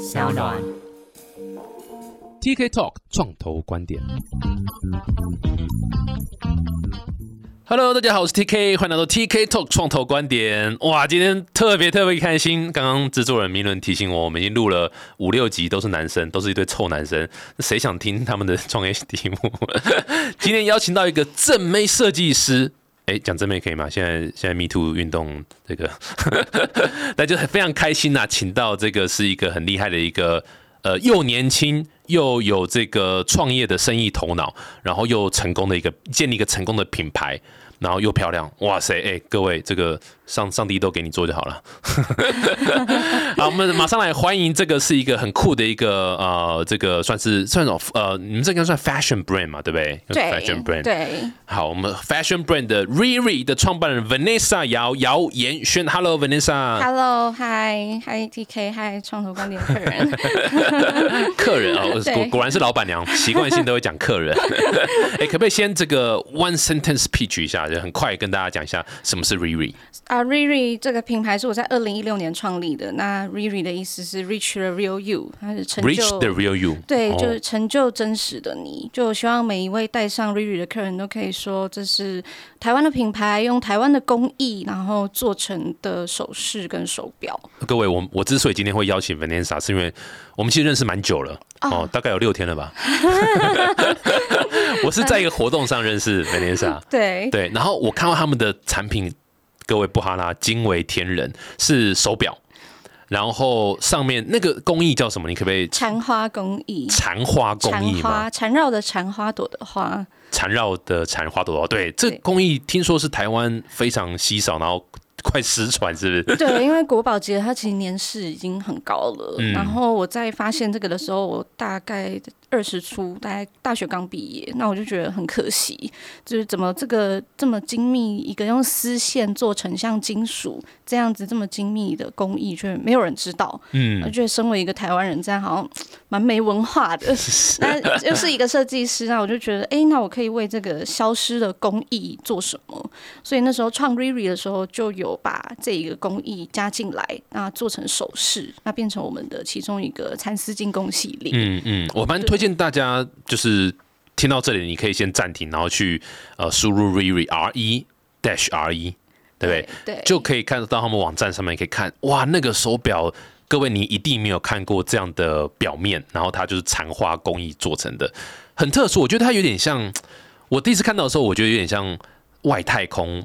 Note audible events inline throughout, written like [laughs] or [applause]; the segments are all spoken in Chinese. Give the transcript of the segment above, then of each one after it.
小暖。TK Talk 创投观点。Hello，大家好，我是 TK，欢迎来到 TK Talk 创投观点。哇，今天特别特别开心！刚刚制作人明伦提醒我，我们已经录了五六集，都是男生，都是一堆臭男生。谁想听他们的创业题目？[laughs] 今天邀请到一个正妹设计师。哎，讲正面可以吗？现在现在 Me Too 运动这个，[laughs] 那就非常开心呐、请到这个是一个很厉害的一个呃，又年轻又有这个创业的生意头脑，然后又成功的一个建立一个成功的品牌，然后又漂亮，哇塞！哎，各位，这个上上帝都给你做就好了。[laughs] 好，我们马上来欢迎这个是一个很酷的一个呃，这个算是算种呃，你们这个算 fashion brand 嘛，对不对？对 fashion brand。对，好，我们 fashion brand 的 Riri 的创办人 Vanessa 姚姚妍轩 Hello Vanessa。Hello，Hi，Hi T K，Hi 创投观点客人。[laughs] 客人啊，对果果然是老板娘，习惯性都会讲客人。[laughs] 哎，可不可以先这个 one sentence pitch 一下，就很快跟大家讲一下什么是 Riri？啊，Riri 这个品牌是我在二零一六年创立的。那 Riri 的意思是 Reach the real you，它是成 Reach the real you。对，哦就是成就真实的你。就我希望每一位带上 Riri 的客人都可以说，这是台湾的品牌，用台湾的工艺，然后做成的首饰跟手表。各位，我我之所以今天会邀请 Vanessa，是因为我们其实认识蛮久了哦，大概有六天了吧。[laughs] 我是在一个活动上认识 Vanessa，对，对，然后我看到他们的产品，各位布哈拉惊为天人，是手表，然后上面那个工艺叫什么？你可不可以缠花工艺。缠花工缠艺吗？花缠绕的缠花朵的花，缠绕的缠花朵，对，这对工艺听说是台湾非常稀少，然后快失传，是不是？对，因为国宝级它其实年事已经很高了。嗯然后我在发现这个的时候，我大概二十出，大概大学刚毕业，那我就觉得很可惜，就是怎么这个这么精密，一个用丝线做成像金属这样子这么精密的工艺，却没有人知道。我嗯，觉得身为一个台湾人，这样好像蛮没文化的。[laughs] [laughs] 那又是一个设计师，那我就觉得，哎、那我可以为这个消失的工艺做什么？所以那时候创 Riri 的时候，就有把这一个工艺加进来，那做成首饰，那变成我们的其中一个蚕丝精工系列。嗯嗯，我蛮推荐大家，就是听到这里，你可以先暂停，然后去呃输入 Riri R E dash R E，对不对？对，就可以看得到他们网站上面可以看，哇，那个手表，各位你一定没有看过这样的表面，然后它就是缠花工艺做成的，很特殊。我觉得它有点像，我第一次看到的时候，我觉得有点像外太空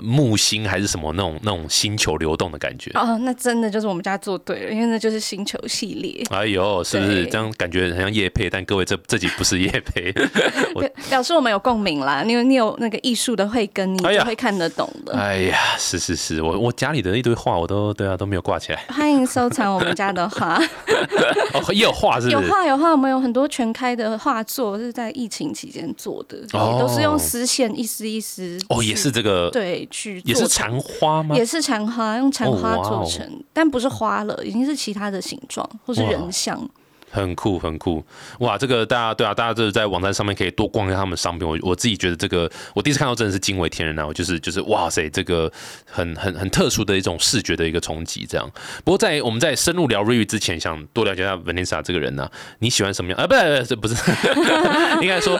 木星还是什么那种那种星球流动的感觉。哦，那真的就是我们家做对了，因为那就是星球系列。哎呦，是不是这样感觉很像叶配？但各位这这集不是叶配，[laughs] 表表示我们有共鸣啦，因为你有那个艺术的慧根，你就会看得懂的。哎呀，是是是，我我家里的一堆画我都对啊都没有挂起来，欢迎收藏我们家的画。[laughs] 哦也有画是有？画有画，我们有很多全开的画作是在疫情期间做的，都是用丝线一丝一丝哦，也是这个，对去也是做成缠花吗？也是缠花，用缠花做成，但不是花了，已经是其他的形状或是人像。很酷，很酷，哇！这个大家对啊，大家就是在网站上面可以多逛一下他们商品。我我自己觉得这个，我第一次看到真的是惊为天人啊！我就是就是哇塞，这个很很很特殊的一种视觉的一个冲击。这样，不过在我们在深入聊 Riri 之前，想多了解一下 Vanessa 这个人呢、你喜欢什么样？啊，不是不是，不 [laughs] 是应该说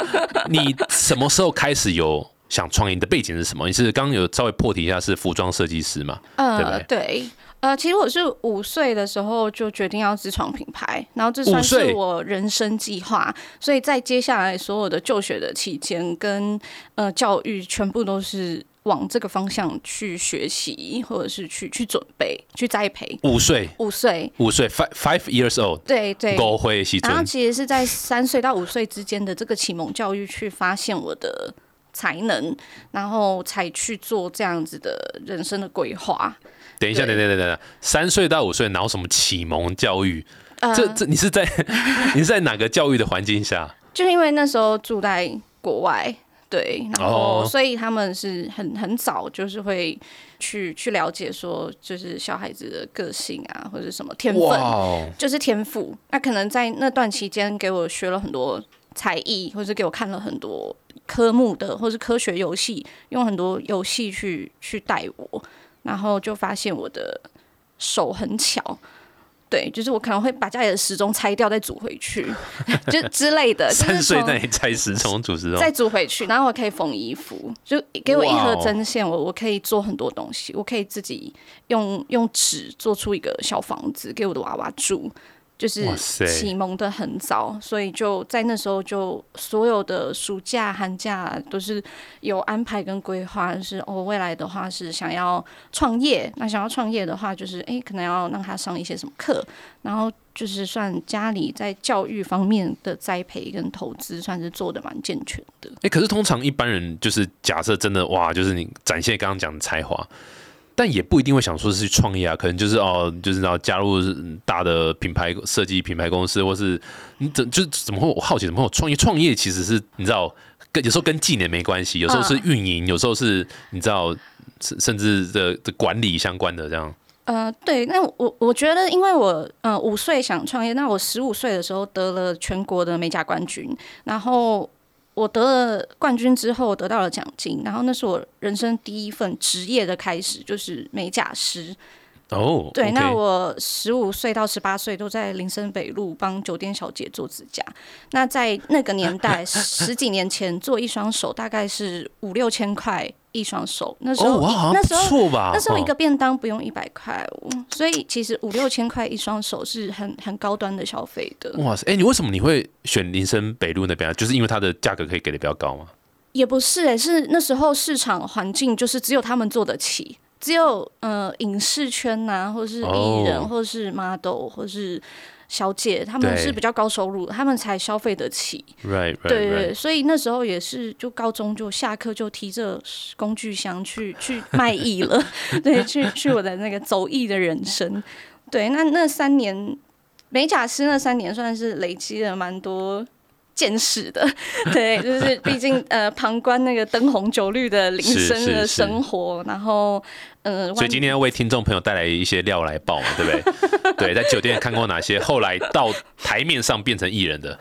你什么时候开始有想创业？你的背景是什么？你是刚刚有稍微破题一下，是服装设计师嘛？呃，对对。呃，其实我是五岁的时候就决定要自创品牌，然后这算是我人生计划，所以在接下来所有的就学的期间跟呃教育，全部都是往这个方向去学习，或者是去去准备、去栽培。五岁，五岁，五岁，five five years old，对对，高会西尊然后，其实是在三岁到五岁之间的这个启蒙教育，去发现我的才能，然后才去做这样子的人生的规划。等一下，等对等等等，三岁到五岁然后什么启蒙教育？呃这这你是在 [laughs] 你是在哪个教育的环境下？就因为那时候住在国外，对，然后哦所以他们是很很早就是会去去了解说，就是小孩子的个性啊，或者什么天分，哦，就是天赋。那可能在那段期间给我学了很多才艺，或者给我看了很多科目的，或是科学游戏，用很多游戏去去带我，然后就发现我的手很巧。对，就是我可能会把家里的时钟拆掉再组回去，[laughs] 就之类的。三岁在那里拆时钟组时钟，再组回去，然后我可以缝衣服，就给我一盒针线，我我可以做很多东西，我可以自己用用纸做出一个小房子给我的娃娃住。就是启蒙的很早，所以就在那时候就所有的暑假、寒假都是有安排跟规划，就是哦，未来的话是想要创业，那想要创业的话，就是诶，可能要让他上一些什么课，然后就是算家里在教育方面的栽培跟投资，算是做的蛮健全的。哎、可是通常一般人就是假设真的哇，就是你展现刚刚讲的才华，但也不一定会想说是去创业啊，可能就是哦，就是然后加入嗯大的品牌设计品牌公司，或是你怎就是怎么会我好奇怎么会有创业？创业其实是你知道跟有时候跟技能没关系，有时候是运营，有时候是你知道甚甚至的的管理相关的这样。呃，对，那我我觉得，因为我呃五岁想创业，那我十五岁的时候得了全国的美甲冠军，然后我得了冠军之后得到了奖金，然后那是我人生第一份职业的开始，就是美甲师。哦，对那我十五岁到十八岁都在林森北路帮酒店小姐做指甲。那在那个年代，[laughs] 十几年前做一双手大概是五六千块一双手，那时候、那时候错吧？那时候一哦个便当不用一百块哦，所以其实五六千块一双手是很很高端的消费的，哇塞，哎、你为什么你会选林森北路那边啊？就是因为它的价格可以给的比较高吗？也不是哎、是那时候市场环境就是只有他们做得起，只有呃影视圈呐、或是艺人，哦或是 model，或是小姐，他们是比较高收入，他们才消费得起。Right, right, 对.对，所以那时候也是，就高中就下课就提着工具箱去去卖艺了，[laughs] 对，去去我的那个走艺的人生。对，那那三年美甲师那三年算是累积了蛮多。见识的，[laughs] 对，就是毕竟呃，旁观那个灯红酒绿的林是森的生活，然后呃，所以今天要为听众朋友带来一些料来爆嘛，对不对？[laughs] 对，在酒店看过哪些后来到台面上变成艺人的？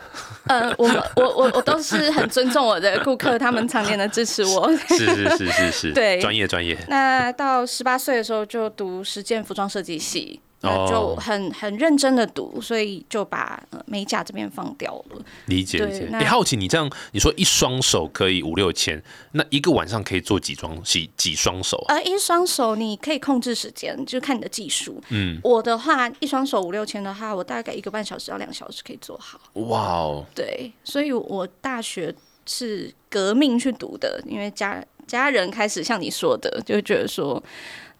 呃，我我我我都是很尊重我的顾客，他们常年的支持我，是是是是是，[laughs] 对专业专业。那到十八岁的时候就读实践服装设计系，就很很认真的读，所以就把呃美甲这边放掉了。理解理解。那你好奇你这样，你说一双手可以五六千，那一个晚上可以做几双几几双手啊？而一双手你可以控制时间，就看你的技术。嗯，我的话，一双手五六千的话，我大概一个半小时到两个小时可以做好。哇哦，对，所以我大学是革命去读的，因为家家人开始像你说的，就觉得说。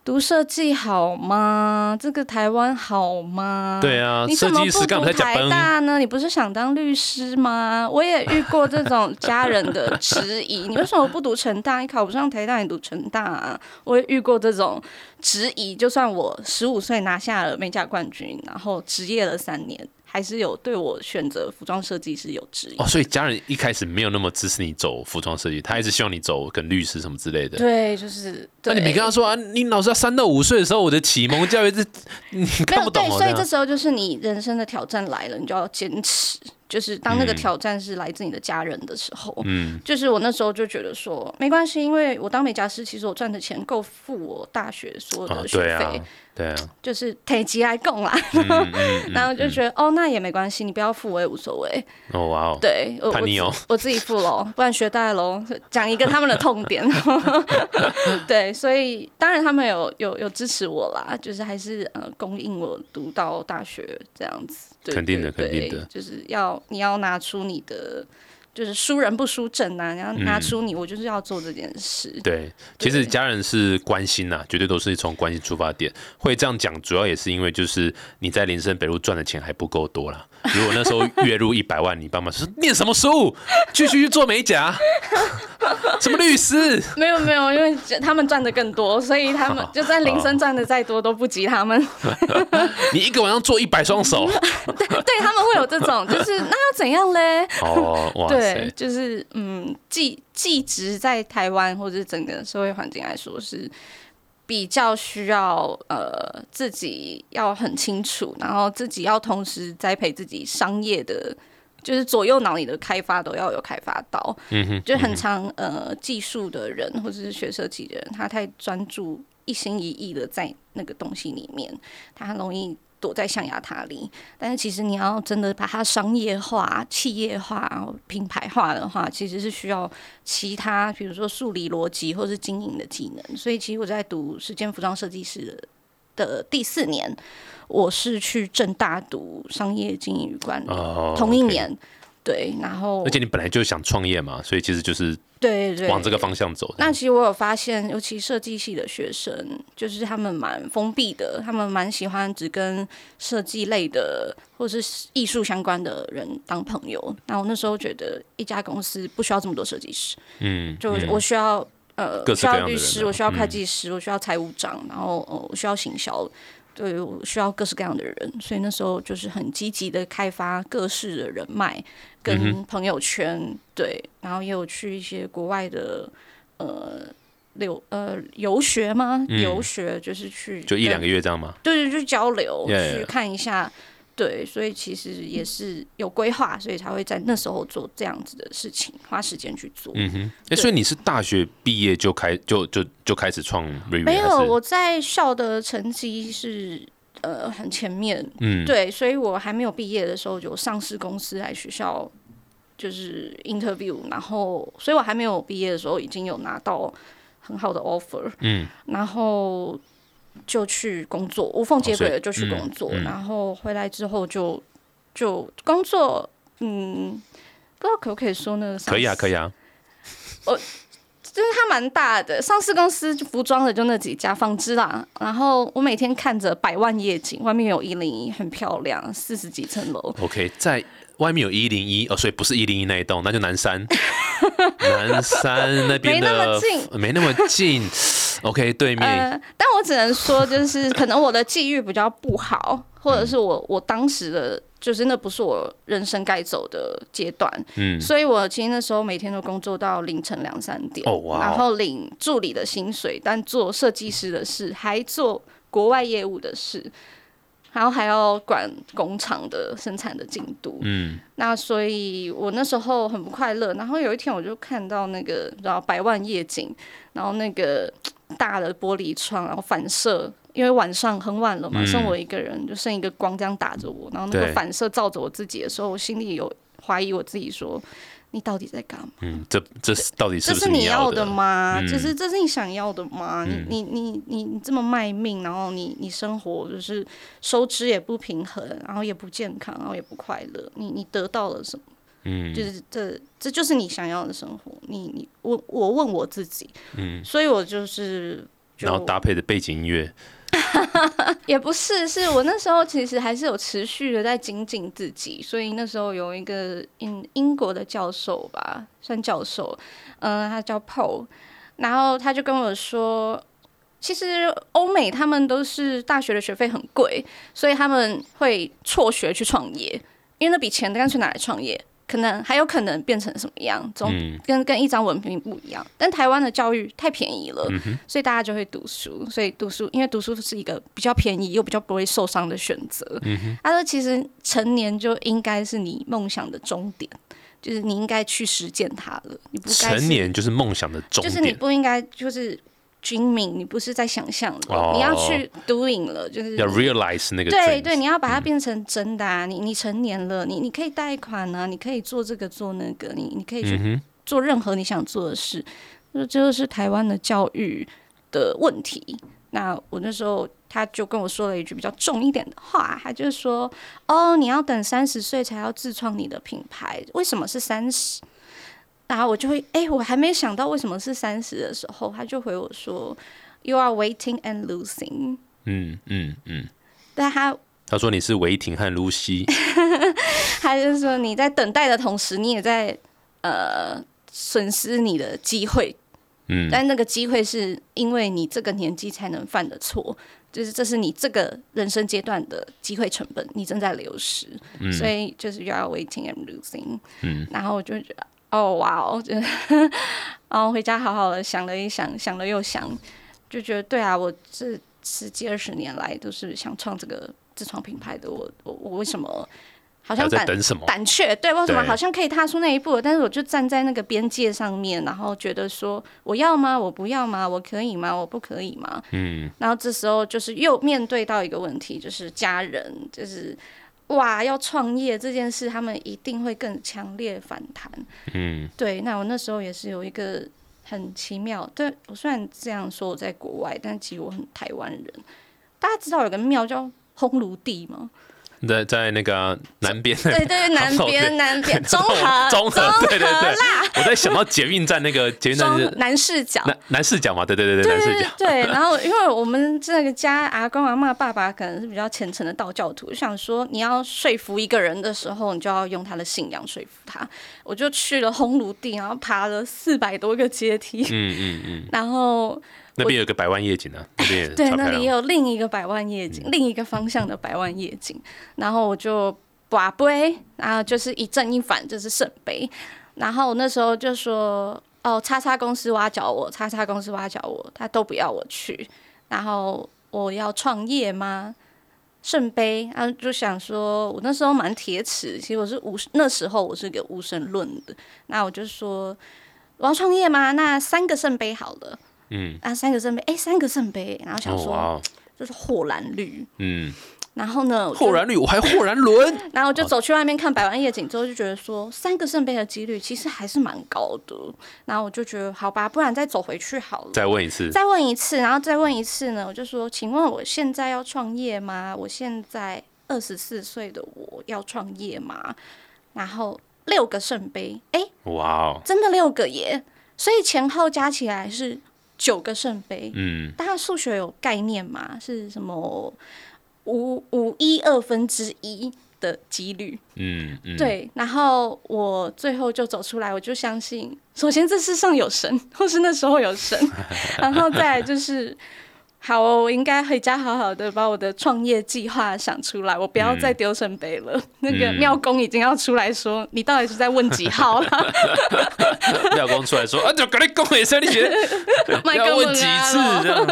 读设计好吗？这个台湾好吗？对啊你怎么不读台大呢？你不是想当律师吗？我也遇过这种家人的质疑，[laughs] 你为什么不读成大？你考不上台大，你读成大啊？我也遇过这种质疑，就算我十五岁拿下了美甲冠军，然后职业了三年，还是有对我选择服装设计师有质疑。哦，所以家人一开始没有那么支持你走服装设计，他一直希望你走跟律师什么之类的。对，就是对。那你没跟他说啊？你老师要三到五岁的时候，我的启蒙教育是，[laughs] 你看不懂哦。所以这时候就是你人生的挑战来了，你就要坚持。就是当那个嗯挑战是来自你的家人的时候，嗯，就是我那时候就觉得说没关系，因为我当美甲师，其实我赚的钱够付我大学所有啊的，学费，对啊，对啊，就是体积来供啦。嗯嗯嗯 [laughs] 然后就觉得、哦，那也没关系，你不要付我也无所谓。哦哇哦，对，我我自我自己付喽，[laughs] 不然学贷喽。讲一个他们的痛点，[laughs] 对，所以当然他们有有有支持我啦，就是还是呃供应我读到大学这样子。对肯定的对肯定的对就是要你要拿出你的。就是输人不输阵呐、然后拿嗯出你，我就是要做这件事。对，其实家人是关心呐、绝对都是从关心出发点。会这样讲，主要也是因为就是你在林森北路赚的钱还不够多啦。如果那时候月入一百万，你爸妈说念什么书，继续去做美甲，什么律师？没有没有，因为他们赚的更多，所以他们就算林森赚的再多都不及他们。[laughs] 你一个晚上做一百双手，[laughs] 对他们会有这种，就是那要怎样嘞？哦，哇对，，就是嗯，技技职在台湾或者整个社会环境来说是比较需要呃自己要很清楚，然后自己要同时栽培自己商业的。就是左右脑里的开发都要有开发到，嗯哼，就很常呃技术的人或者是学设计的人，他太专注一心一意的在那个东西里面，他很容易躲在象牙塔里。但是其实你要真的把它商业化、企业化、品牌化的话，其实是需要其他，比如说数理逻辑或是经营的技能。所以其实我在读时间服装设计师的第四年，我是去正大读商业经营与管理，哦同一年。对，然后而且你本来就想创业嘛，所以其实就是对对往这个方向走。那其实我有发现，尤其设计系的学生，就是他们蛮封闭的，他们蛮喜欢只跟设计类的或是艺术相关的人当朋友。那我那时候觉得，一家公司不需要这么多设计师，嗯，就嗯我需要呃，需要律师，啊我需要会嗯计师，我需要财务长，然后呃，我需要行销。对，我需要各式各样的人，所以那时候就是很积极的开发各式的人脉嗯跟朋友圈，对，然后也有去一些国外的呃留呃游学吗？嗯游学就是去就一两个月，这样吗？对对，去交流 Yeah, 去.看一下，对，所以其实也是有规划，所以才会在那时候做这样子的事情，花时间去做。嗯哼，哎，所以你是大学毕业就开就就就开始创？没有，我在校的成绩是呃很前面，嗯。对，所以我还没有毕业的时候，有上市公司来学校就是 interview，然后，所以我还没有毕业的时候，已经有拿到很好的 offer，嗯。然后就去工作，无缝接轨的就去工作，嗯嗯然后回来之后就就工作，嗯，不知道可不可以说那个可以啊，可以，啊。[laughs] 我，就是它蛮大的，上市公司服装的就那几家，纺织啦。然后我每天看着百万夜景，外面有一零一，很漂亮，四十几层楼。OK，在外面有一零一哦，所以不是一零一那一栋，那就南山，[laughs] 南山那边的没那么近。没那么近。[laughs] OK，对面、呃，但我只能说，就是可能我的际遇比较不好，或者是我我当时的就是那不是我人生该走的阶段，嗯。所以我其实那时候每天都工作到凌晨两三点，哦哇哦。然后领助理的薪水，但做设计师的事，还做国外业务的事。然后还要管工厂的生产的进度，嗯那所以我那时候很不快乐。然后有一天我就看到那个，然后百万夜景，然后那个大的玻璃窗，然后反射，因为晚上很晚了嘛，嗯剩我一个人，就剩一个光这样打着我，然后那个反射照着我自己的时候，我心里有怀疑我自己说。你到底在干嘛？嗯，这这是到底是这是你要的？吗？嗯就是这是你想要的吗？嗯你你你你你这么卖命，然后你你生活就是收支也不平衡，然后也不健康，然后也不快乐，你你得到了什么？嗯就是这这就是你想要的生活。你你我我问我自己，嗯，所以我就是就然后搭配的背景音乐，[laughs] 也不是，是我那时候其实还是有持续的在精进自己，所以那时候有一个英英国的教授吧，算教授，嗯、他叫 Paul，然后他就跟我说。其实欧美他们都是大学的学费很贵，所以他们会辍学去创业，因为那笔钱干脆拿来创业，可能还有可能变成什么样，总嗯跟跟一张文凭不一样。但台湾的教育太便宜了，嗯，所以大家就会读书。所以读书，因为读书是一个比较便宜又比较不会受伤的选择。嗯，他说，其实成年就应该是你梦想的终点，就是你应该去实践它了。你不该成年就是梦想的终点就是你，不应该就是军民，你不是在想象你要去 doing 了，就是要 realize 那个对对，你要把它变成真的啊！你你成年了，你你可以贷款啊，你可以做这个做那个，你你可以去做任何你想做的事。这这就是台湾的教育的问题。那我那时候他就跟我说了一句比较重一点的话，他就是说：“哦，你要等三十岁才要自创你的品牌，为什么是三十？”然后我就会，哎、我还没想到为什么是三十的时候，他就回我说：“You are waiting and losing。嗯嗯嗯，”但他他说你是维廷和露西，[laughs] 他就是说你在等待的同时，你也在呃损失你的机会。嗯但那个机会是因为你这个年纪才能犯的错，就是这是你这个人生阶段的机会成本，你正在流失，嗯所以就是 you are waiting and losing。嗯然后我就觉得，哦哇哦，就 [laughs] 然后回家好好的想了一想，想了又想，就觉得对啊，我这十几二十年来都是想创这个自创品牌的，我我我为什么好像胆什么？胆怯，对，为什么好像可以踏出那一步？但是我就站在那个边界上面，然后觉得说，我要吗？我不要吗？我可以吗？我不可以吗？嗯，然后这时候就是又面对到一个问题，就是家人，就是哇，要创业这件事，他们一定会更强烈反弹。嗯，对，那我那时候也是有一个很奇妙，对我虽然这样说我在国外，但其实我很台湾人。大家知道有个庙叫烘炉地吗？在在那个南边，对对对，南边 [laughs] 南边 [laughs] 中和中和，对对对。啦，[laughs] 我在想到捷运站那个捷运站中是南视角。南南视角嘛，对对对对，对南视角，对对，然后因为我们这个家阿公阿妈爸爸可能是比较虔诚的道教徒，就想说你要说服一个人的时候，你就要用他的信仰说服他。我就去了烘炉地，然后爬了四百多个阶梯，嗯嗯嗯，然后那边有个百万夜景啊，[laughs] 那边对那里也有另一个百万夜景，另一个方向的百万夜景。然后我就把杯，然后就是一正一反，就是圣杯。然后我那时候就说，哦，叉叉公司挖角我，叉叉公司挖角我，他都不要我去。然后我要创业吗？圣杯，然后就想说，我那时候蛮铁齿，其实我是无那时候我是个无神论的。那我就说，我要创业吗？那三个圣杯好了。嗯，啊，三个圣杯，哎、三个圣杯，然后想说、就是霍然绿，嗯，然后呢，霍然绿，我还霍然轮，[laughs] 然后我就走去外面看百万夜景之后，就觉得说三个圣杯的几率其实还是蛮高的。然后我就觉得好吧，不然再走回去好了。再问一次，再问一次，然后再问一次呢？我就说，请问我现在要创业吗？我现在二十四岁的我要创业吗？然后六个圣杯，哎、哇哦，真的六个耶！所以前后加起来是九个圣杯。嗯，大家数学有概念吗？是什么五五一二分之一的几率？嗯嗯，对，然后我最后就走出来，我就相信，首先这世上有神，或是那时候有神，[laughs] 然后再来就是。好哦，我应该回家好好的把我的创业计划想出来，我不要再丢圣杯了。那个嗯庙公已经要出来说，你到底是在问几号了？[laughs] 廖公出来说啊，就跟你讲一声，你觉得麦 [laughs] 要问几次啊这样？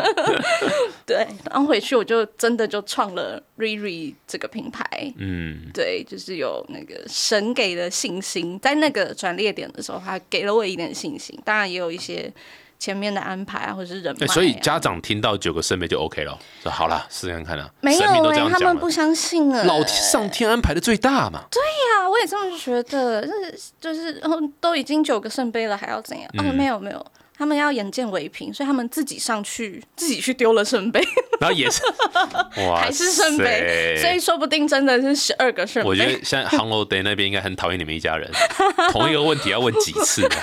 对，然后回去我就真的就创了 Riri 这个品牌。嗯，对，就是有那个神给的信心，在那个转捩点的时候，他给了我一点信心。当然也有一些前面的安排啊，或者是人脉、哎，啊所以家长听到九个圣杯就 OK 了，说好了，试试看看啦，没有神明都哎、这样讲了他们不，相信啊。老上天安排的最大嘛，对啊，我也这么觉得，就是就是，哦，都已经九个圣杯了，还要怎样？哦，嗯没有没有。他们要眼见为凭，所以他们自己上去，[laughs] 自己去丢了圣杯，然后也是，[laughs] 哇，还是圣杯，所以说不定真的是十二个圣杯。我觉得现在 h a n l o Day 那边应该很讨厌你们一家人，[laughs] 同一个问题要问几次啊？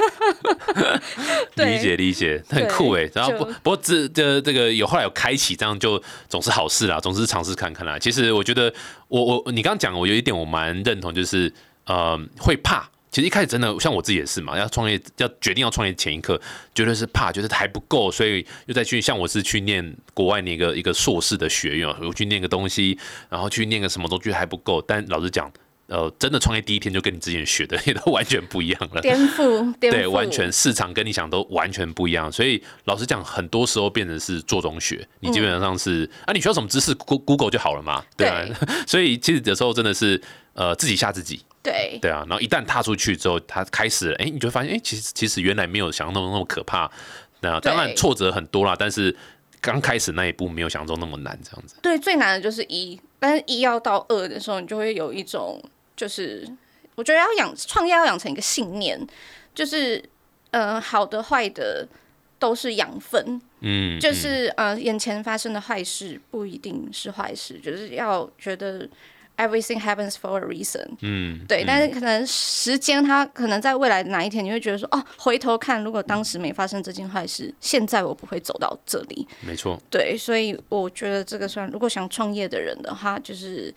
理解理解，很酷哎。然后不就不过这这这个有后来有开启，这样就总是好事啦，总是尝试看看啦。其实我觉得我我你刚刚讲，我有一点我蛮认同，就是呃会怕。其实一开始真的像我自己也是嘛，要创业要决定要创业前一刻，绝对是怕，觉得还不够，所以又再去像我是去念国外那个一个硕士的学院，我去念个东西，然后去念个什么都觉得还不够。但老实讲，呃，真的创业第一天就跟你之前学的也都 [laughs] 完全不一样了。颠覆，颠 [laughs] 覆，对，完全市场跟你想都完全不一样，所以老实讲，很多时候变成是做中学，你基本上是、啊，你需要什么知识，Go-，Google 就好了嘛，对啊，[laughs] 所以其实有时候真的是呃自己吓自己，对。对啊，然后一旦踏出去之后，他开始了，哎、你就会发现，哎、其实其实原来没有想象中那么可怕，那当然挫折很多啦，但是刚开始那一步没有想象中那么难，这样子，对，最难的就是一，但是一要到二的时候，你就会有一种，就是我觉得要养创业要养成一个信念，就是呃好的坏的都是养分，嗯，就是呃眼前发生的坏事不一定是坏事，就是要觉得 everything happens for a reason。嗯，对，嗯但是可能时间它可能在未来的哪一天，你会觉得说，哦，回头看，如果当时没发生这件坏事，现在我不会走到这里。没错，对，所以我觉得这个算，如果想创业的人的话，就是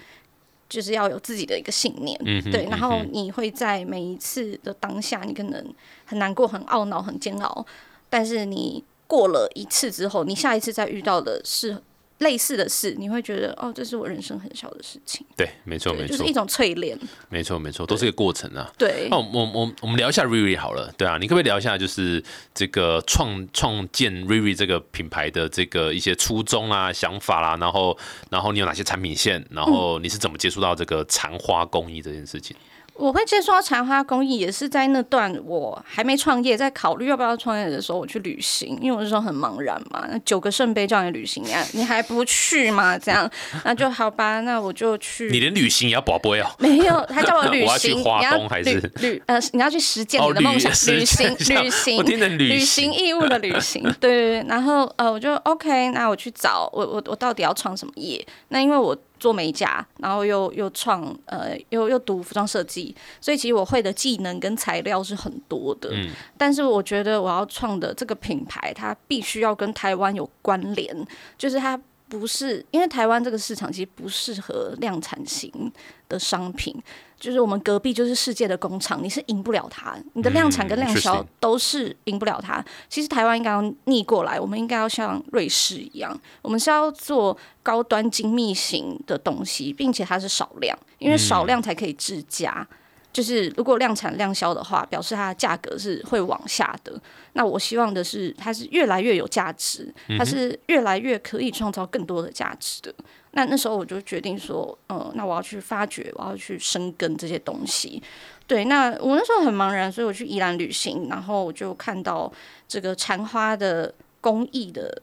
就是要有自己的一个信念，嗯对，然后你会在每一次的当下，你可能很难过、很懊恼、很煎熬，但是你过了一次之后，你下一次再遇到的是类似的事，你会觉得哦，这是我人生很小的事情，对，没错没错就是一，种淬炼。没错没错，都是一个过程啊。对那，我我我我们聊一下 Riri 好了，对啊，你可不可以聊一下就是这个创创建 Riri 这个品牌的这个一些初衷啊、想法啦，然后然后你有哪些产品线，然后你是怎么接触到这个残花工艺这件事情？我会接触到残花工艺，也是在那段我还没创业，在考虑要不要创业的时候，我去旅行，因为我那时候很茫然嘛。那九个圣杯叫你旅行，你还你还不去吗？这样，那就好吧，那我就去。你连旅行也要宝贝哦。没有，他叫我旅 [laughs] 我要去行，要东还是旅旅呃，你要去实践哦你的梦想，旅旅行 [laughs] 旅行，我听成旅旅行行义务的旅行，[laughs] 对对对。然后呃，我就 OK，那我去找我我我到底要创什么业？那因为我做美甲，然后又又创呃又又读服装设计，所以其实我会的技能跟材料是很多的。嗯但是我觉得我要创的这个品牌，它必须要跟台湾有关联，就是它不是因为台湾这个市场其实不适合量产型的商品，就是我们隔壁就是世界的工厂，你是赢不了它，你的量产跟量销都是赢不了它。其实台湾应该要逆过来，我们应该要像瑞士一样，我们是要做高端精密型的东西，并且它是少量，因为少量才可以制价。就是如果量产量销的话，表示它的价格是会往下的。那我希望的是，它是越来越有价值，它是越来越可以创造更多的价值的。那那时候我就决定说，嗯，那我要去发掘，我要去深耕这些东西。对，那我那时候很茫然，所以我去宜兰旅行，然后我就看到这个缠花的工艺的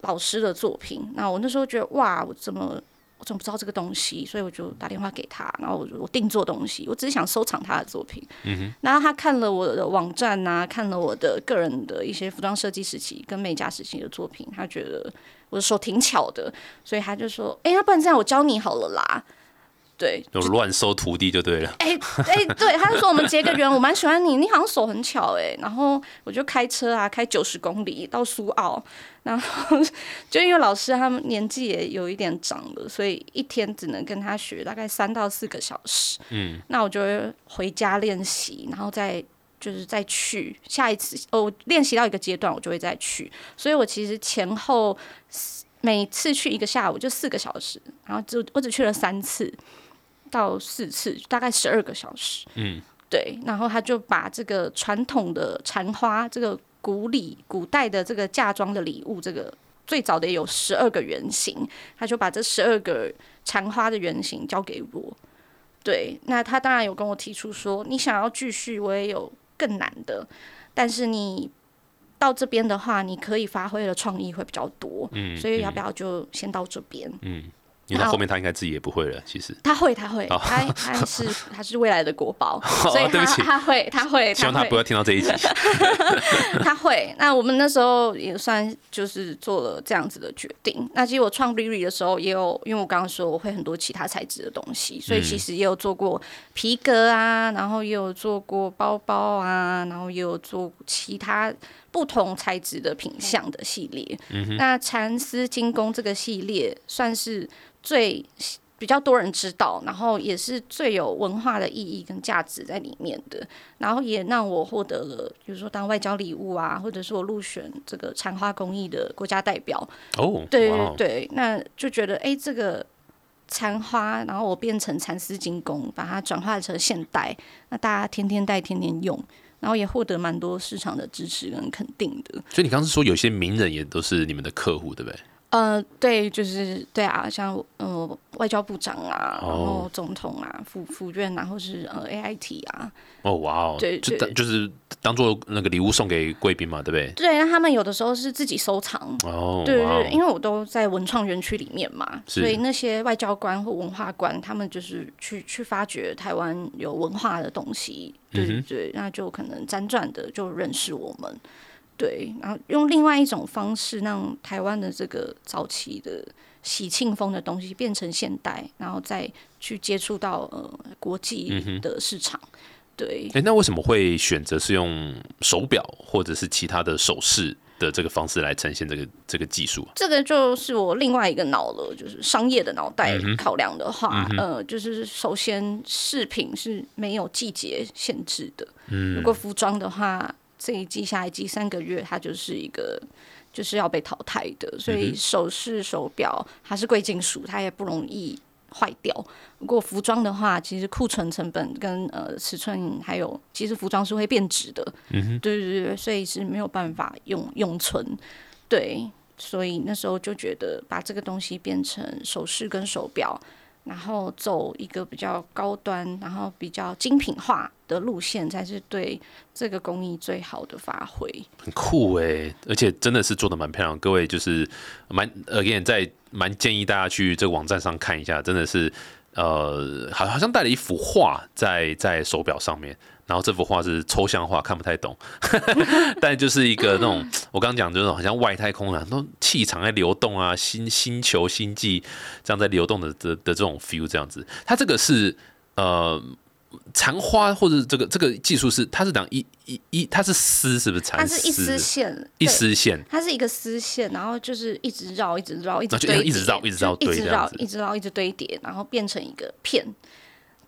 老师的作品。那我那时候觉得，哇，我怎么我怎么不知道这个东西？所以我就打电话给他，然后我就我定做东西，我只是想收藏他的作品。嗯然后他看了我的网站啊、看了我的个人的一些服装设计时期跟美甲时期的作品，他觉得我的手挺巧的，所以他就说：“哎、要不然这样我教你好了啦。”对，就乱收徒弟就对了。哎哎，对，他就说我们结个缘，我蛮喜欢你，你好像手很巧哎。然后我就开车啊，开九十公里到苏澳，然后就因为老师他们年纪也有一点长了，所以一天只能跟他学大概三到四个小时。嗯，那我就会回家练习，然后再就是再去下一次哦，我练习到一个阶段，我就会再去。所以我其实前后每次去一个下午就四个小时，然后就我只去了三次到四次，大概十二个小时。嗯，对。然后他就把这个传统的缠花，这个古礼古代的这个嫁妆的礼物，这个最早的有十二个原型，他就把这十二个缠花的原型交给我。对，那他当然有跟我提出说，你想要继续，我也有更难的，但是你到这边的话，你可以发挥的创意会比较多，嗯所以要不要就先到这边？嗯，因为他后面他应该自己也不会了，其实。他会，他会，哦他他是 [laughs] 他是未来的国宝，所以他对不起他会，他会，希望他不要听到这一集。[laughs] [laughs] 他会。那我们那时候也算就是做了这样子的决定。那其实我创 Riri 的时候，也有因为我刚刚说我会很多其他材质的东西，所以其实也有做过皮革啊，然后也有做过包包啊，然后也有做其他不同材质的品相的系列。那蚕丝精工这个系列算是最。比较多人知道，然后也是最有文化的意义跟价值在里面的，然后也让我获得了，比如说当外交礼物啊，或者是我入选这个禅花工艺的国家代表，哦，对对对，那就觉得哎、诶这个残花，然后我变成蚕丝精工，把它转化成现代，那大家天天戴，天天用，然后也获得蛮多市场的支持跟肯定的。所以你刚刚是说有些名人也都是你们的客户，对不对？呃，对，就是对啊，像呃外交部长啊，然哦。后总统啊，府府院啊，或是呃 AIT 啊，哦，哇哦，就对就当就是当做那个礼物送给贵宾嘛，对不对？对，那他们有的时候是自己收藏，哦，对对哦，因为我都在文创园区里面嘛，所以那些外交官或文化官，他们就是去去发掘台湾有文化的东西，对对，那就可能辗转的就认识我们，对，然后用另外一种方式让台湾的这个早期的喜庆风的东西变成现代，然后再去接触到呃国际嗯的市场，对，哎，那为什么会选择是用手表或者是其他的首饰的这个方式来呈现这个这个技术啊？这个就是我另外一个脑了，就是商业的脑袋嗯考量的话，呃，就是首先饰品是没有季节限制的，嗯。如果服装的话，这一季、下一季三个月，它就是一个就是要被淘汰的。所以首饰、手表它是贵金属，它也不容易坏掉。如果服装的话，其实库存成本跟呃尺寸还有，其实服装是会变质的。嗯哼，对对对，所以是没有办法用永存。对，所以那时候就觉得把这个东西变成首饰跟手表。然后走一个比较高端，然后比较精品化的路线，才是对这个工艺最好的发挥。很酷哎，而且真的是做的蛮漂亮。各位就是蛮 again 在蛮建议大家去这个网站上看一下，真的是呃，好好像带了一幅画在在手表上面。然后这幅画是抽象画，看不太懂，[laughs] 但就是一个那种我刚刚讲，就是好像外太空啊，很多气场在流动啊，星星球星际这样在流动的的的这种 feel 这样子。它这个是呃残花或者这个这个技术是它是讲一一一它是丝是不是蚕？它是一丝线，一丝线，它是一个丝线，然后就是一直绕，一直绕，一直堆，一直绕，一直绕，一直绕，一直绕，一直堆叠，然后变成一个片。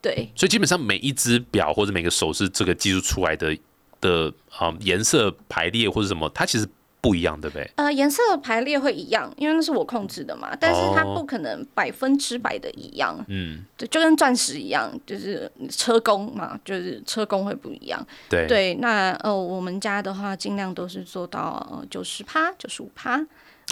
对，所以基本上每一只表或者每个首饰这个技术出来的的啊颜色排列或者什么，它其实不一样，对不对？呃，颜色排列会一样，因为那是我控制的嘛，但是它不可能百分之百的一样。嗯，对，就跟钻石一样，就是车工嘛，就是车工会不一样。对对，那呃，我们家的话尽量都是做到九十趴、九十五趴。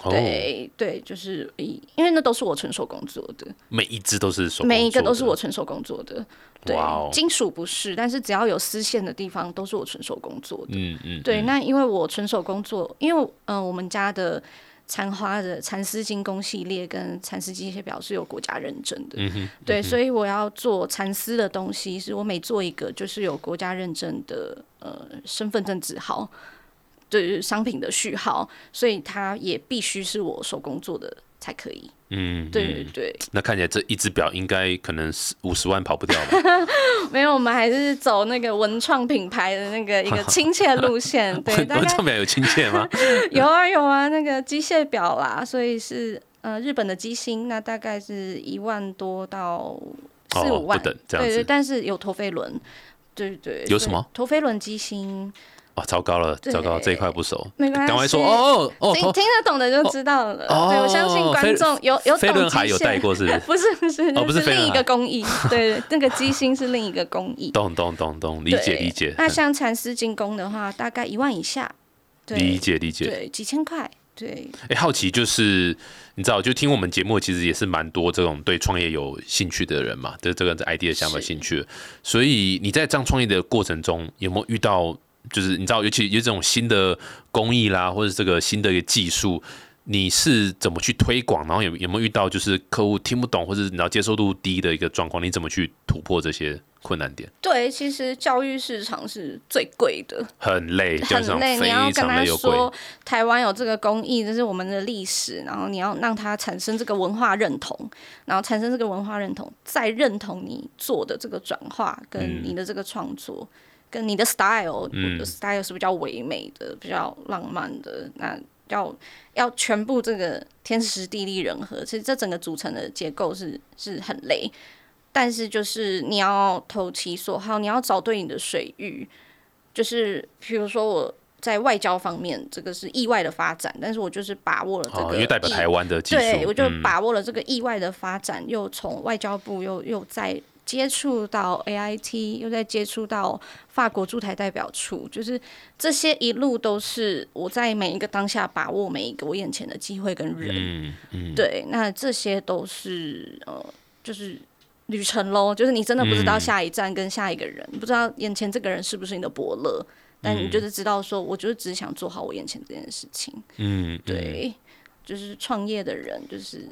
对对，就是因因为那都是我纯手工做的，每一只都是手，每一个都是我纯手工作的。对，金属不是，但是只要有丝线的地方都是我纯手工做的。嗯嗯。对，那因为我纯手工作，因为嗯，我们家的蚕花的蚕丝精工系列跟蚕丝机械表是有国家认证的。嗯哼。对，所以我要做蚕丝的东西，是我每做一个就是有国家认证的呃身份证字号。对商品的序号，所以它也必须是我手工做的才可以。嗯，对对对。那看起来这一只表应该可能是五十万跑不掉吧？[laughs] 没有，我们还是走那个文创品牌的那个一个亲切路线。[laughs] 对，文创表有亲切吗？[laughs] 有啊有啊，那个机械表啦，所以是呃日本的机芯，那大概是一万多到四五万，对对，但是有陀飞轮，对对。有什么？陀飞轮机芯。哦，糟糕了，糟糕，这一块不熟，没关系，赶快说哦哦，听听得懂的就知道了。对，我相信观众有有飞轮海有带过 [laughs] 是？不是不是，哦不是另一个工艺，[laughs] 对，那个机芯是另一个工艺。懂懂懂懂，理解理解。那像蚕丝精工的话，大概一万以下。理解理解。对，几千块。对。哎，好奇就是你知道，就听我们节目，其实也是蛮多这种对创业有兴趣的人嘛，对这个 idea 想法兴趣。所以你在这样创业的过程中，有没有遇到？就是你知道，尤其有这种新的工艺啦，或者这个新的一个技术，你是怎么去推广？然后有有没有遇到就是客户听不懂，或者你知道接受度低的一个状况？你怎么去突破这些困难点？对，其实教育市场是最贵的，很累，很累。你要跟他说台湾有这个工艺，这是我们的历史，然后你要让他产生这个文化认同，然后产生这个文化认同，再认同你做的这个转化跟你的这个创作。跟你的 style，我的 style 是比较唯美的，比较浪漫的。那要要全部这个天时地利人和，其实这整个组成的结构是是很累。但是就是你要投其所好，你要找对你的水域。就是比如说我在外交方面，这个是意外的发展，但是我就是把握了这个，因为代表台湾的技术，对我就把握了这个意外的发展，又从外交部又又在。接触到 A I T，又在接触到法国驻台代表处，就是这些一路都是我在每一个当下把握每一个我眼前的机会跟人。嗯嗯。对，那这些都是呃，就是旅程喽，就是你真的不知道下一站跟下一个人，不知道眼前这个人是不是你的伯乐，但你就是知道说，我就是只想做好我眼前这件事情。嗯。对，就是创业的人，就是。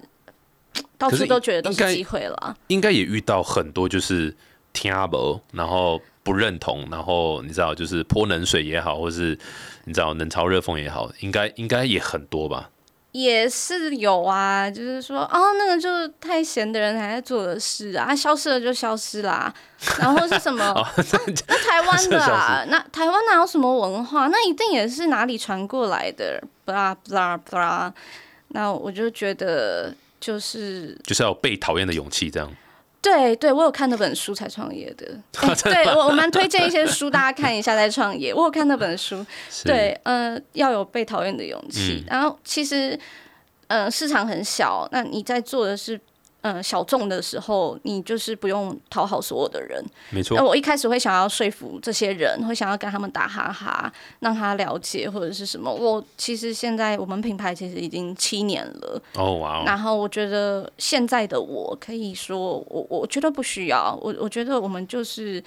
到处都觉得都是机会了，应该也遇到很多就是听不，然后不认同，然后你知道就是泼冷水也好，或是你知道冷嘲热讽也好，应该应该也很多吧？也是有啊，就是说哦，那个就是太闲的人还在做的事啊，消失了就消失啦。[laughs] 然后是什么？那台湾的啊，[laughs] 那台湾哪有什么文化？那一定也是哪里传过来的，布拉布拉布拉。那我就觉得。就是就是要被讨厌的勇气，这样。对对，我有看那本书才创业的。[laughs] 哎对我我蛮推荐一些书，大家看一下再创业。我有看那本书，是对，呃，要有被讨厌的勇气。嗯然后其实，呃，市场很小，那你在做的是。呃，小众的时候，你就是不用讨好所有的人。没错那，我一开始会想要说服这些人，会想要跟他们打哈哈，让他了解或者是什么。我其实现在我们品牌其实已经七年了，哦哇哦，然后我觉得现在的我可以说，我我觉得不需要，我我觉得我们就是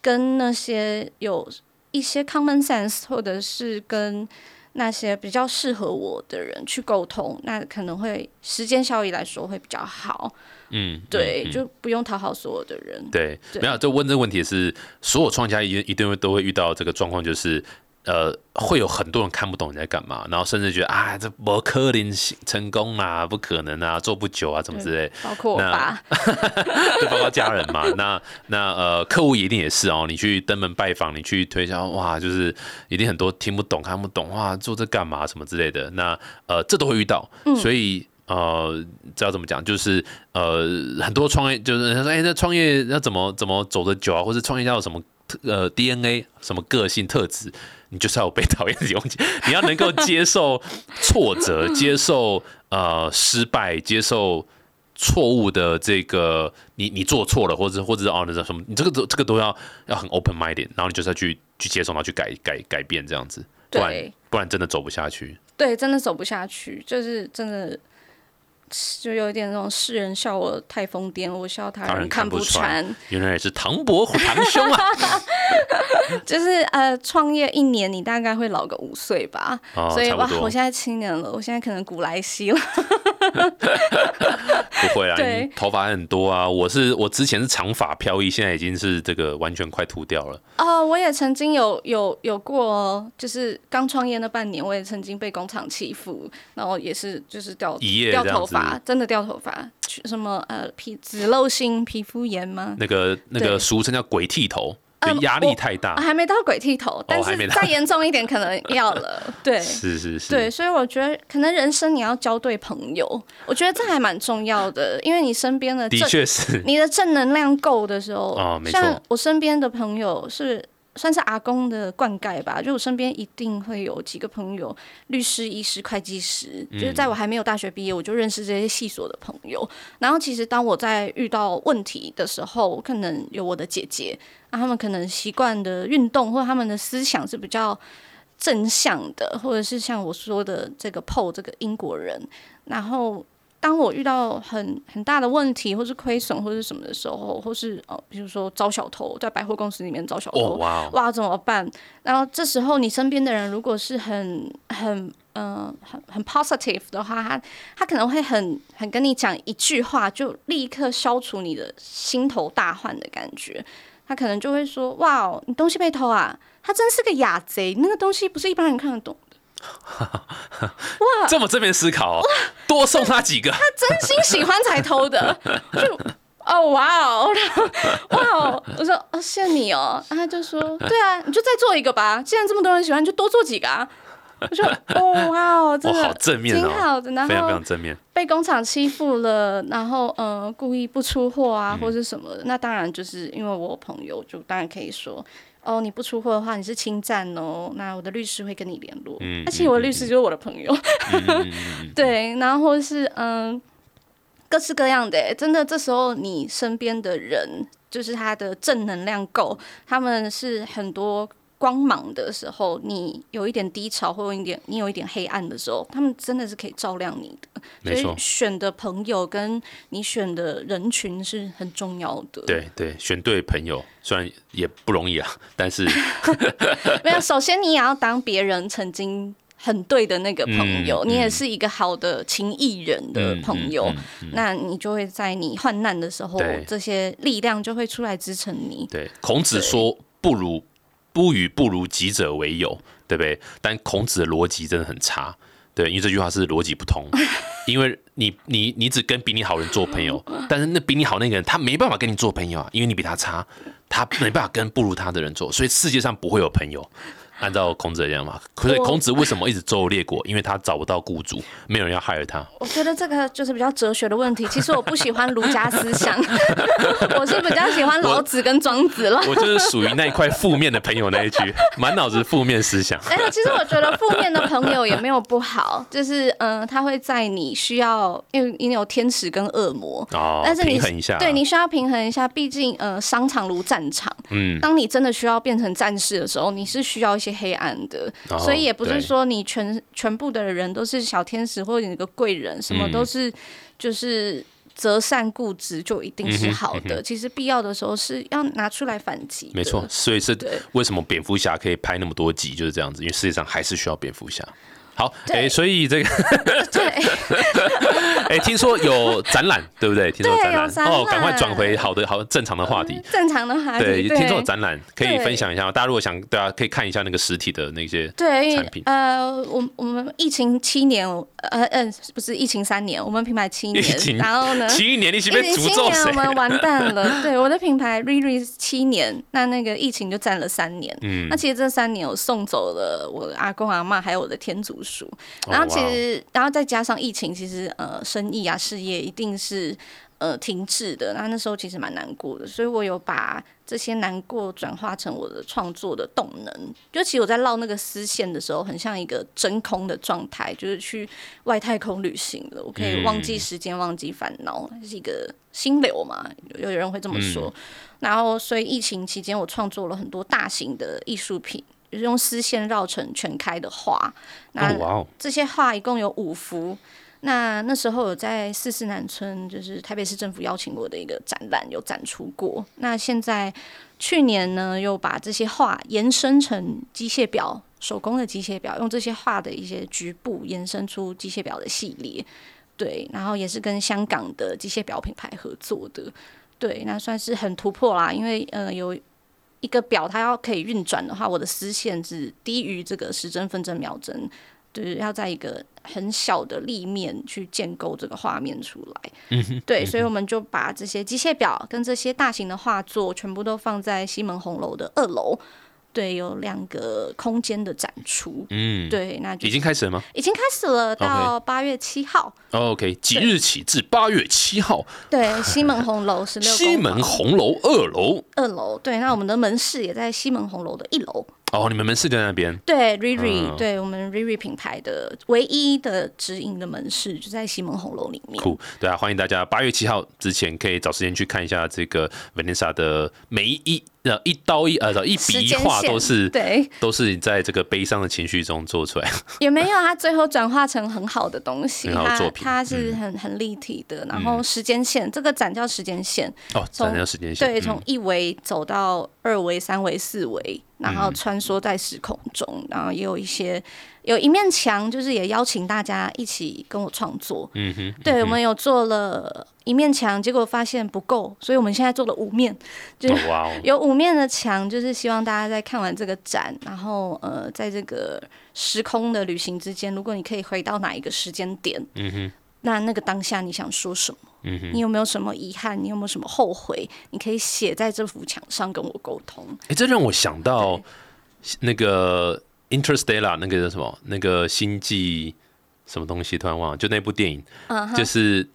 跟那些有一些 common sense，或者是跟那些比较适合我的人去沟通，那可能会时间效益来说会比较好。嗯，对，就不用讨好所有的人。对，对没有，就问这个问题是所有创业家一定一定会都会遇到这个状况，就是呃，会有很多人看不懂你在干嘛，然后甚至觉得啊，这博科林成功啊，不可能啊，做不久啊，怎么之类，包括我那爸，[laughs] 就包括家人嘛。[laughs] 那那呃，客户一定也是哦，你去登门拜访，你去推销，哇，就是一定很多听不懂、看不懂，哇，做这干嘛什么之类的。那呃，这都会遇到，所以。呃，知道怎么讲，就是呃，很多创业就是他说，哎、那创业要怎么怎么走得久啊，或者创业家有什么特呃 DNA 什么个性特质，你就是要有被讨厌的勇气，你要能够接受挫折，接受呃失败，接受错误的这个你你做错了，或者或者是哦那什么，你这个都这个都要要很 open minded，然后你就是要去去接受，然后去改改改变这样子，不然对不然真的走不下去。对，真的走不下去，就是真的。就有一点那种世人笑我太疯癫，我笑他他人人看不穿穿。原来也是唐伯虎堂兄啊！[laughs] 就是呃，创业一年，你大概会老个五岁吧。哦，所以哇，我现在青年了，我现在可能古来稀了。[laughs] 不会啊，你头发很多啊。我是我之前是长发飘逸，现在已经是这个完全快秃掉了。哦，我也曾经有有有过哦，就是刚创业那半年，我也曾经被工厂欺负，然后也是就是掉一夜掉头发，真的掉头发，什么呃皮脂漏性皮肤炎吗？那个那个俗称叫鬼剃头，压力太大。啊还没到鬼剃头，但是再严重一点可能要了。[laughs] 对，是是是，对，所以我觉得可能人生你要交对朋友，我觉得这还蛮重要的，因为你身边的的确是。你的正能量够的时候，哦没错像我身边的朋友是算是阿公的灌溉吧，就我身边一定会有几个朋友，律师、医师、会计师，嗯就是在我还没有大学毕业，我就认识这些系所的朋友。然后其实当我在遇到问题的时候，可能有我的姐姐，啊，他们可能习惯的运动或者他们的思想是比较。正向的，或者是像我说的这个 PO 这个英国人，然后当我遇到很很大的问题，或是亏损或是什么的时候，或是哦，比如说招小偷，在百货公司里面招小偷，哦哇怎么办？然后这时候你身边的人如果是很很呃很很 positive 的话，他他可能会很很跟你讲一句话，就立刻消除你的心头大患的感觉。他可能就会说：“哇哦，你东西被偷啊！他真是个雅贼，那个东西不是一般人看得懂的。[laughs] 哇这么正面思考哦，多送他几个。他真心喜欢才偷的，[laughs] 就哦哇哦，[laughs] 然后哇哦，我说哦谢谢你哦，然后他就说对啊，你就再做一个吧，既然这么多人喜欢，你就多做几个啊。我说哦哇哦，真，的好正面挺哦，好的。然非常非后常正面。被工厂欺负了，然后呃故意不出货啊，或者什么的，那当然就是因为我有朋友，就当然可以说。哦，你不出货的话，你是侵占哦。那我的律师会跟你联络，嗯而且我的律师就是我的朋友。[laughs] 对，然后是嗯，各式各样的欸，真的，这时候你身边的人，就是他的正能量够，他们是很多光芒的时候，你有一点低潮或有一点你有一点黑暗的时候，他们真的是可以照亮你的。所以没错，选的朋友跟你选的人群是很重要的。，对对，选对朋友虽然也不容易啊，[laughs] 但是 [laughs] 没有，首先你也要当别人曾经。很对的那个朋友，你也是一个好的情谊人的朋友，那你就会在你患难的时候对，这些力量就会出来支撑你。对，孔子说不如不与不如己者为友，对不对？但孔子的逻辑真的很差，对，因为这句话是逻辑不通，[laughs] 因为你你你只跟比你好人做朋友，[laughs] 但是那比你好那个人他没办法跟你做朋友啊，因为你比他差，他没办法跟不如他的人做，所以世界上不会有朋友。按照孔子的讲法，可是孔子为什么一直周游列国？因为他找不到雇主，没有人要害了他。我觉得这个就是比较哲学的问题。其实我不喜欢儒家思想，[laughs] [laughs] 我是比较喜欢老子跟庄子了。我就是属于那一块负面的朋友那一句，满脑子负面思想。哎，其实我觉得负面的朋友也没有不好，就是嗯、呃他会在你需要，因为你有天使跟恶魔，哦，但是你平衡一下，对你需要平衡一下，毕竟呃，商场如战场，嗯，当你真的需要变成战士的时候，你是需要一些黑暗的，哦所以也不是说你全全部的人都是小天使或者你个贵人，什么嗯。都是就是择善固执就一定是好嗯的。其实必要的时候是要拿出来反击，没错，所以是为什么蝙蝠侠可以拍那么多集，就是这样子，因为世界上还是需要蝙蝠侠。好，对哎、所以这个，对。[laughs] 哎、听说有展览，对不对？听说有展览，哦，赶快转回好的、好正常的话题。正常的话题，对，对，听说有展览可以分享一下吗，大家如果想，对啊，可以看一下那个实体的那些对，产品呃，我我们疫情七年，呃呃，不是疫情三年，我们品牌七年，然后呢，七年，你是疫被情七年诅咒谁我？们完蛋了。[laughs] 对，我的品牌 Riri 七年，那那个疫情就占了三年。嗯那其实这三年我送走了我的阿公阿妈，还有我的天然后其实，然后再加上疫情，其实呃，生意啊、事业一定是呃停滞的。那那时候其实蛮难过的，所以我有把这些难过转化成我的创作的动能。就其实我在绕那个丝线的时候，很像一个真空的状态，就是去外太空旅行了。我可以忘记时间，忘记烦恼，是一个心流嘛，有有人会这么说。然后，所以疫情期间，我创作了很多大型的艺术品，就是用丝线绕成全开的画。那这些画一共有五幅。那那时候有在四四南村，就是台北市政府邀请我的一个展览有展出过。那现在去年呢，又把这些画延伸成机械表，手工的机械表，用这些画的一些局部延伸出机械表的系列。对，然后也是跟香港的机械表品牌合作的。对，那算是很突破啦，因为呃有一个表它要可以运转的话，我的丝线是低于这个时针、分针、秒针，就是，要在一个很小的立面去建构这个画面出来。嗯对，所以我们就把这些机械表跟这些大型的画作全部都放在西门红楼的二楼。对，有两个空间的展出。嗯，对，那就已经开始了吗已经开始了，到八月七号。哦？OK，即日起至八月七号，对，西门红楼十六西门红楼二楼。二楼。对，那我们的门市也在西门红楼的一楼。哦，你们门市在那边。对，Riri，、嗯对我们 Riri 品牌的唯一的直营的门市就在西门红楼里面。酷，对啊，欢迎大家八月七号之前可以找时间去看一下这个 Vanessa 的每一呃一刀一呃一笔一画都是对，都是在这个悲伤的情绪中做出来。[laughs] 也没有，它最后转化成很好的东西，它它是很很立体的。然后时间线，这个展叫时间线，哦，展叫时间线，对，嗯从一维走到二维、三维、四维，然后穿梭在时空中，然后也有一些有一面墙，就是也邀请大家一起跟我创作。嗯哼，对，我们有做了一面墙，结果发现不够，所以我们现在做了五面，就 [laughs] 有五面的墙，就是希望大家在看完这个展，然后呃，在这个时空的旅行之间，如果你可以回到哪一个时间点，嗯哼，那那个当下你想说什么？嗯哼，你有没有什么遗憾？你有没有什么后悔？你可以写在这幅墙上跟我沟通。哎，这让我想到那个 Interstellar 那个叫什么？那个星际什么东西，突然忘了，就那部电影，就是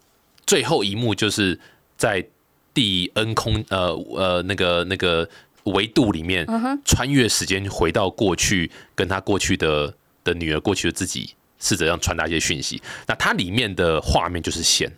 最后一幕就是在第 N 空呃呃那个那个维度里面穿越时间回到过去，跟他过去的的女儿过去的自己，试着让传达一些讯息。那它里面的画面就是线，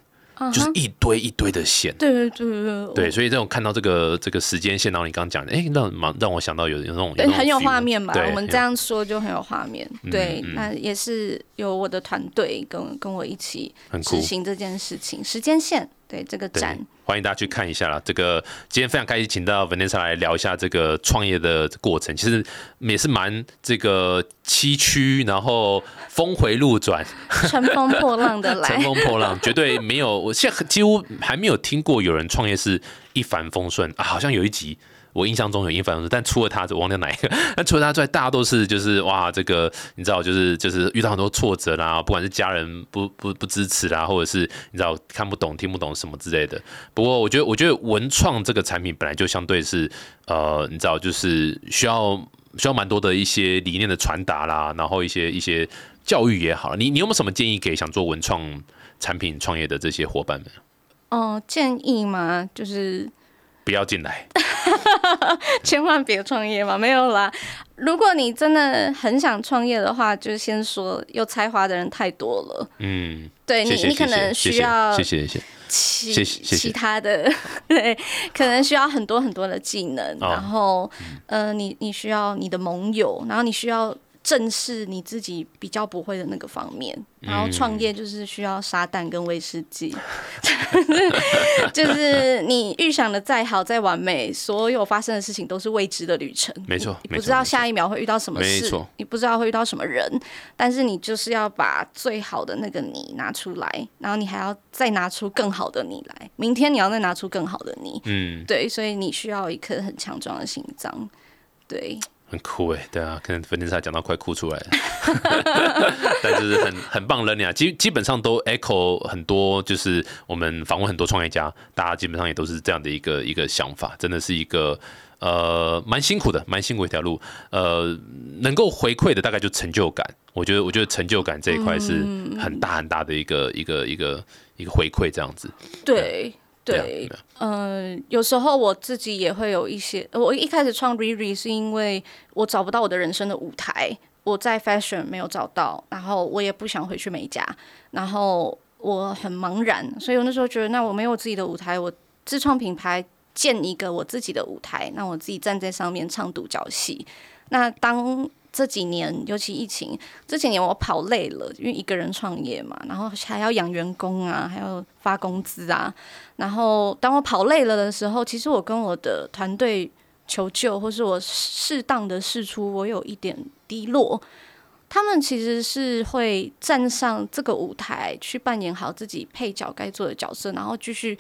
就是一堆一堆的线。对对对对对，所以这种看到这个这个时间线，然后你刚刚讲的，哎、让让让我想到有有那种对，很有画面吧？我们这样说就很有画面。对，嗯那也是有我的团队跟跟我一起执。行这件事情。时间线，对这个对展，，欢迎大家去看一下啦。这个今天非常开心，请到 Vanessa 来聊一下这个创业的过程，其实也是蛮这个崎岖，然后峰回路转，乘风破浪的来乘来。风破浪，绝对没有。我现在几乎还没有听过有人创业是一帆风顺啊，好像有一集。我印象中有一帆风顺，但除了他，我忘掉哪一个。[laughs] 但除了他之外，大家都是就是哇，这个你知道，就是就是遇到很多挫折啦，不管是家人不不不支持啦，或者是你知道看不懂、听不懂什么之类的。不过我觉得，我觉得文创这个产品本来就相对是呃，你知道，就是需要需要蛮多的一些理念的传达啦，然后一些一些教育也好，你你有没有什么建议给想做文创产品创业的这些伙伴们？哦，建议吗？就是不要进来，[laughs] 千万别创业嘛，没有啦。如果你真的很想创业的话，就先说有才华的人太多了。嗯，对你，你可能需要谢谢谢谢其其他的，[laughs] 对，可能需要很多很多的技能，然后呃，你你需要你的盟友，然后你需要。正视你自己比较不会的那个方面，然后创业就是需要沙蛋跟威士忌，[laughs] 就是你预想的再好再完美，所有发生的事情都是未知的旅程。没错，你不知道下一秒会遇到什么事，你不知道会遇到什么人，但是你就是要把最好的那个你拿出来，然后你还要再拿出更好的你来，明天你要再拿出更好的你。嗯，对，所以你需要一颗很强壮的心脏，对。很酷哎，对啊，可能芬妮莎讲到快哭出来了，[laughs] 但就是很很棒人啊，基基本上都 echo 很多，就是我们访问很多创业家，大家基本上也都是这样的一个一个想法，真的是一个呃蛮辛苦的，蛮辛苦一条路，呃，能够回馈的大概就成就感，我觉得我觉得成就感这一块是很大很大的一个一个一个一个回馈这样子，对。对，嗯，有时候我自己也会有一些。我一开始创 Riri 是因为我找不到我的人生的舞台，我在 Fashion 没有找到，然后我也不想回去美甲，然后我很茫然，所以我那时候觉得，那我没有自己的舞台，我自创品牌，建一个我自己的舞台，那我自己站在上面唱独角戏。那当这几年，尤其疫情这几年，我跑累了，因为一个人创业嘛，然后还要养员工啊，还要发工资啊。然后当我跑累了的时候，其实我跟我的团队求救，或是我适当的试出我有一点低落，他们其实是会站上这个舞台去扮演好自己配角该做的角色，然后继续。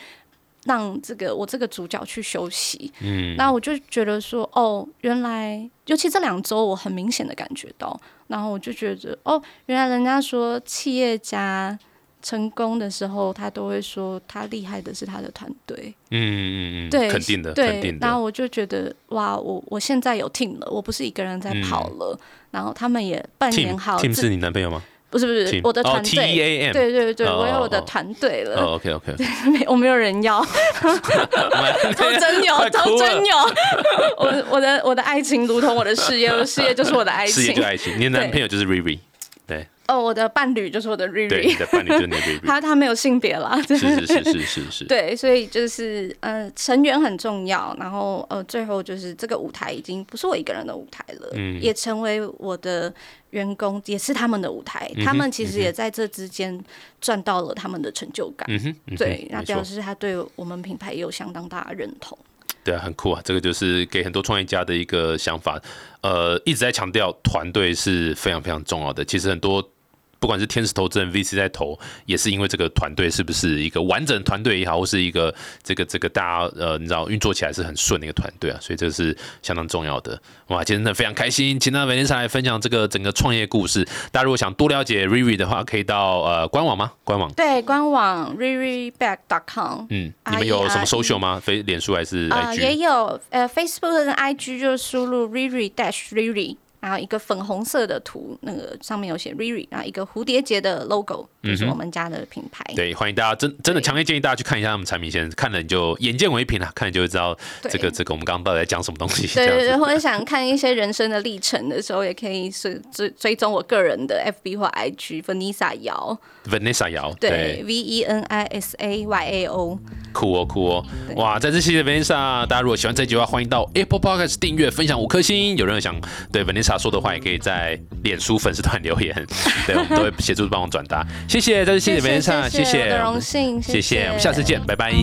让这个我这个主角去休息，嗯，那我就觉得说，哦，原来，尤其这两周，我很明显的感觉到，然后我就觉得，哦，原来人家说企业家成功的时候，他都会说他厉害的是他的团队，嗯嗯嗯，对，肯定的，肯定的。然后我就觉得，哇，我我现在有 team 了，我不是一个人在跑了，然后他们也扮演好，team 是你男朋友吗？不是不是，我的团队，对对对，我有我的团队了。OK OK，[laughs] 没我没有人要，[laughs] [laughs] 都真有，都真有。我我的我的爱情如同我的事业，我的事业就是我的爱情，事业就爱情。你的男朋友就是 Riri，对。哦，我的伴侣就是我的 Rivi，对，你的伴侣就是你的 Riri，。他他没有性别啦，是是是是是是。对，所以就是呃，成员很重要，然后呃，最后就是这个舞台已经不是我一个人的舞台了，嗯，也成为我的。员工也是他们的舞台，他们其实也在这之间赚到了他们的成就感。对，那表示他对我们品牌也有相当大的认同。对啊，很酷啊！这个就是给很多创业家的一个想法。呃，一直在强调团队是非常非常重要的。其实很多。不管是天使投资人 VC 在投，也是因为这个团队是不是一个完整团队也好，或是一个这个这个大家呃，你知道运作起来是很顺的一个团队啊，所以这是相当重要的。哇，今天真的非常开心，请到 Vanessa 来分享这个整个创业故事。大家如果想多了解 Riri 的话，可以到呃官网吗？官网对，官网 RiriBack.com。嗯，你们有什么 social 吗？非脸书还是 IG？也有，呃，Facebook 跟 IG 就输入 Riri Dash Riri。然后一个粉红色的图，那个上面有写 Riri，然后一个蝴蝶结的 logo，就是我们家的品牌。对，欢迎大家真真的强烈建议大家去看一下他们产品先，看了你就眼见为凭啊，[laughs] 看了就会知道这个这个我们刚刚到底在讲什么东西。对对对，[laughs] 或者想看一些人生的历程的时候，也可以是追追踪我个人的 FB 或 IG Vanessa 姚。Vanessa 姚，对，V E N I S A Y A O。酷哦酷哦，哇，在这期的 Vanessa，大家如果喜欢这集的话，欢迎到 Apple Podcast 订阅、分享五颗星。有任何想对 Vanessa。他说的话也可以在脸书粉丝团留言，[laughs] 对我们都会协助帮我转达。谢谢，再次谢谢梅先生，谢谢，荣幸，谢谢，我们下次见，拜拜。